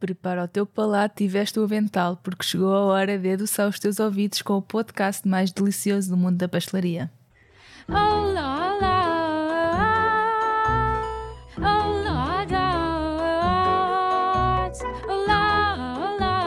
Prepara o teu palato e veste o avental, porque chegou a hora de adoçar os teus ouvidos com o podcast mais delicioso do mundo da pastelaria. Olá, olá. Olá. Olá, olá.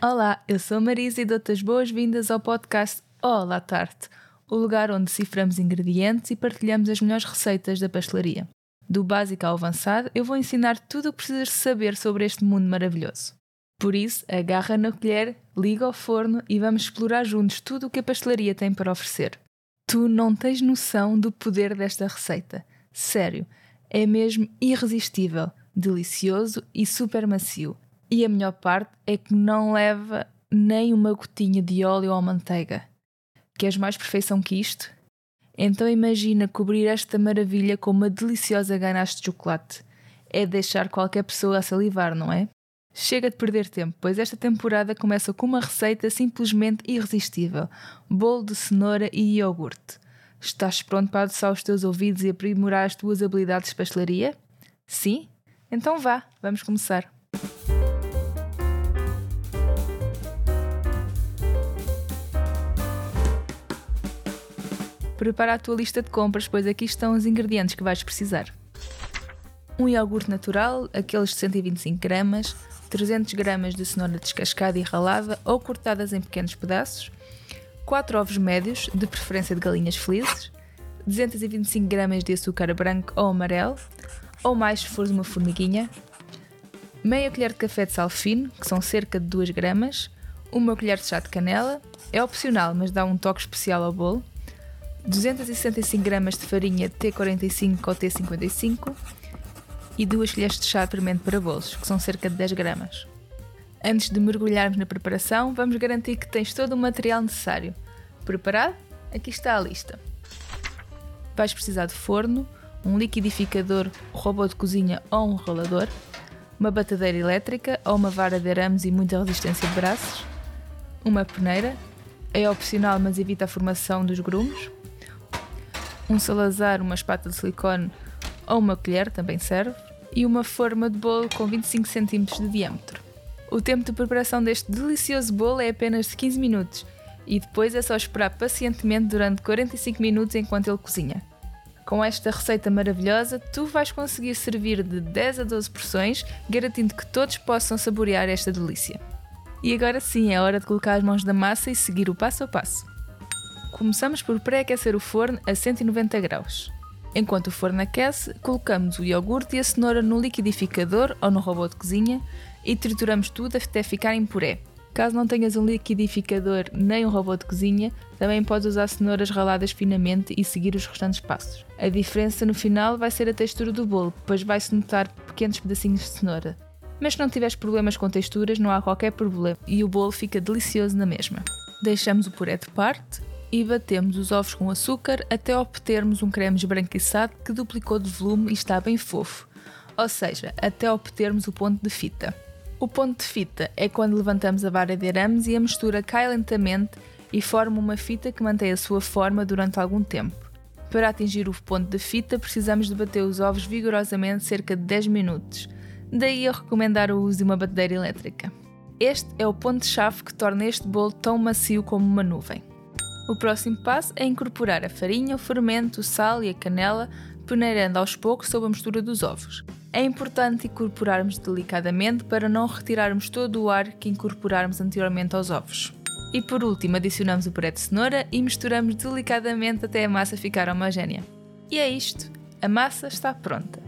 Olá. Olá, eu sou a Marisa e dou-te as boas-vindas ao podcast Olá Tarte, o lugar onde ciframos ingredientes e partilhamos as melhores receitas da pastelaria. Do básico ao avançado, eu vou ensinar tudo o que precisas saber sobre este mundo maravilhoso. Por isso, agarra na colher, liga ao forno e vamos explorar juntos tudo o que a pastelaria tem para oferecer. Tu não tens noção do poder desta receita. Sério, é mesmo irresistível, delicioso e super macio. E a melhor parte é que não leva nem uma gotinha de óleo ou manteiga. Queres mais perfeição que isto? Então imagina cobrir esta maravilha com uma deliciosa ganache de chocolate. É deixar qualquer pessoa a salivar, não é? Chega de perder tempo, pois esta temporada começa com uma receita simplesmente irresistível: bolo de cenoura e iogurte. Estás pronto para adoçar os teus ouvidos e aprimorar as tuas habilidades de pastelaria? Sim? Então vá, vamos começar. Prepara a tua lista de compras, pois aqui estão os ingredientes que vais precisar. Um iogurte natural, aqueles de 125 gramas, 300 gramas de cenoura descascada e ralada ou cortadas em pequenos pedaços, 4 ovos médios, de preferência de galinhas felizes, 225 gramas de açúcar branco ou amarelo, ou mais se fores uma formiguinha, meia colher de café de sal fino, que são cerca de 2 gramas, uma colher de chá de canela, é opcional, mas dá um toque especial ao bolo, 265 gramas de farinha T45 ou T55 e 2 colheres de chá de fermento para bolos, que são cerca de 10 gramas. Antes de mergulharmos na preparação, vamos garantir que tens todo o material necessário. Preparado? Aqui está a lista. Vais precisar de forno, um liquidificador, robô de cozinha ou um rolador, uma batadeira elétrica ou uma vara de arames e muita resistência de braços, uma peneira, é opcional mas evita a formação dos grumos, um salazar, uma espátula de silicone ou uma colher também serve, e uma forma de bolo com 25 cm de diâmetro. O tempo de preparação deste delicioso bolo é apenas de 15 minutos e depois é só esperar pacientemente durante 45 minutos enquanto ele cozinha. Com esta receita maravilhosa, tu vais conseguir servir de 10 a 12 porções, garantindo que todos possam saborear esta delícia. E agora sim é hora de colocar as mãos na massa e seguir o passo a passo. Começamos por pré-aquecer o forno a 190 graus. Enquanto o forno aquece, colocamos o iogurte e a cenoura no liquidificador ou no robô de cozinha e trituramos tudo até ficar em puré. Caso não tenhas um liquidificador nem um robô de cozinha, também podes usar cenouras raladas finamente e seguir os restantes passos. A diferença no final vai ser a textura do bolo, pois vai-se notar pequenos pedacinhos de cenoura. Mas se não tiveres problemas com texturas, não há qualquer problema e o bolo fica delicioso na mesma. Deixamos o puré de parte e batemos os ovos com açúcar até obtermos um creme esbranquiçado que duplicou de volume e está bem fofo, ou seja, até obtermos o ponto de fita. O ponto de fita é quando levantamos a vara de arames e a mistura cai lentamente e forma uma fita que mantém a sua forma durante algum tempo. Para atingir o ponto de fita, precisamos de bater os ovos vigorosamente cerca de 10 minutos. Daí eu recomendar o uso de uma batedeira elétrica. Este é o ponto-chave que torna este bolo tão macio como uma nuvem. O próximo passo é incorporar a farinha, o fermento, o sal e a canela, peneirando aos poucos sob a mistura dos ovos. É importante incorporarmos delicadamente para não retirarmos todo o ar que incorporarmos anteriormente aos ovos. E por último, adicionamos o puré de cenoura e misturamos delicadamente até a massa ficar homogénea. E é isto, a massa está pronta.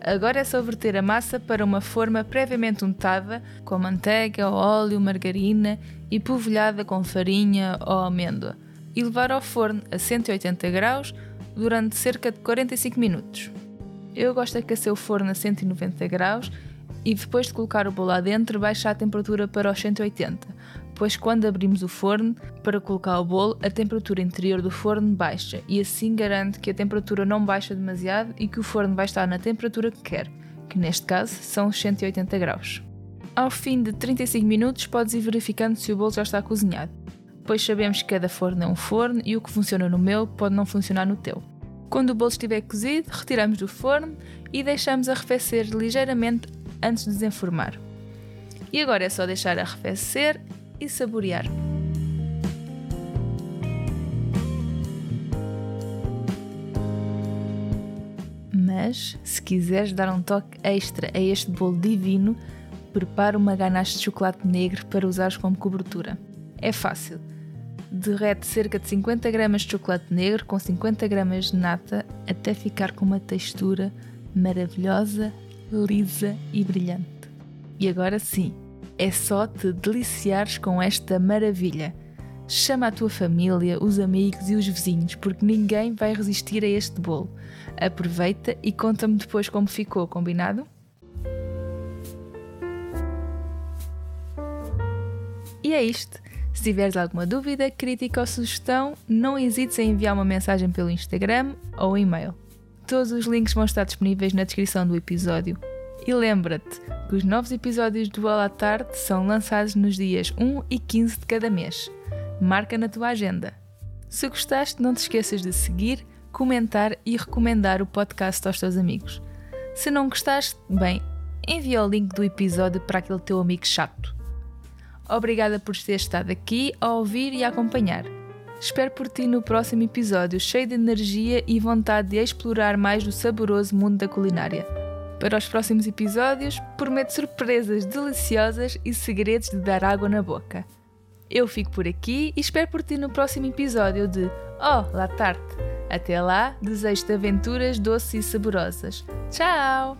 Agora é só verter a massa para uma forma previamente untada com manteiga, óleo, margarina e polvilhada com farinha ou amêndoa e levar ao forno a 180 graus durante cerca de 45 minutos. Eu gosto de aquecer o forno a 190 graus e depois de colocar o bolo lá dentro baixar a temperatura para os 180, pois quando abrimos o forno para colocar o bolo, a temperatura interior do forno baixa e assim garante que a temperatura não baixa demasiado e que o forno vai estar na temperatura que quer, que neste caso são os 180 graus. Ao fim de 35 minutos podes ir verificando se o bolo já está cozinhado pois sabemos que cada forno é um forno e o que funciona no meu pode não funcionar no teu. Quando o bolo estiver cozido, retiramos do forno e deixamos arrefecer ligeiramente antes de desenformar. E agora é só deixar arrefecer e saborear. Mas, se quiseres dar um toque extra a este bolo divino, prepara uma ganache de chocolate negro para usares como cobertura. É fácil. Derrete cerca de 50 gramas de chocolate negro com 50 gramas de nata até ficar com uma textura maravilhosa, lisa e brilhante. E agora sim, é só te deliciares com esta maravilha. Chama a tua família, os amigos e os vizinhos, porque ninguém vai resistir a este bolo. Aproveita e conta-me depois como ficou, combinado? E é isto. Se tiveres alguma dúvida, crítica ou sugestão, não hesites em enviar uma mensagem pelo Instagram ou e-mail. Todos os links vão estar disponíveis na descrição do episódio. E lembra-te que os novos episódios do à Tarde são lançados nos dias 1 e 15 de cada mês. Marca na tua agenda. Se gostaste, não te esqueças de seguir, comentar e recomendar o podcast aos teus amigos. Se não gostaste, bem, envia o link do episódio para aquele teu amigo chato. Obrigada por ter estado aqui a ouvir e a acompanhar. Espero por ti no próximo episódio, cheio de energia e vontade de explorar mais o saboroso mundo da culinária. Para os próximos episódios, prometo surpresas deliciosas e segredos de dar água na boca. Eu fico por aqui e espero por ti no próximo episódio de Oh, La Tarte. Até lá, desejo-te aventuras doces e saborosas. Tchau!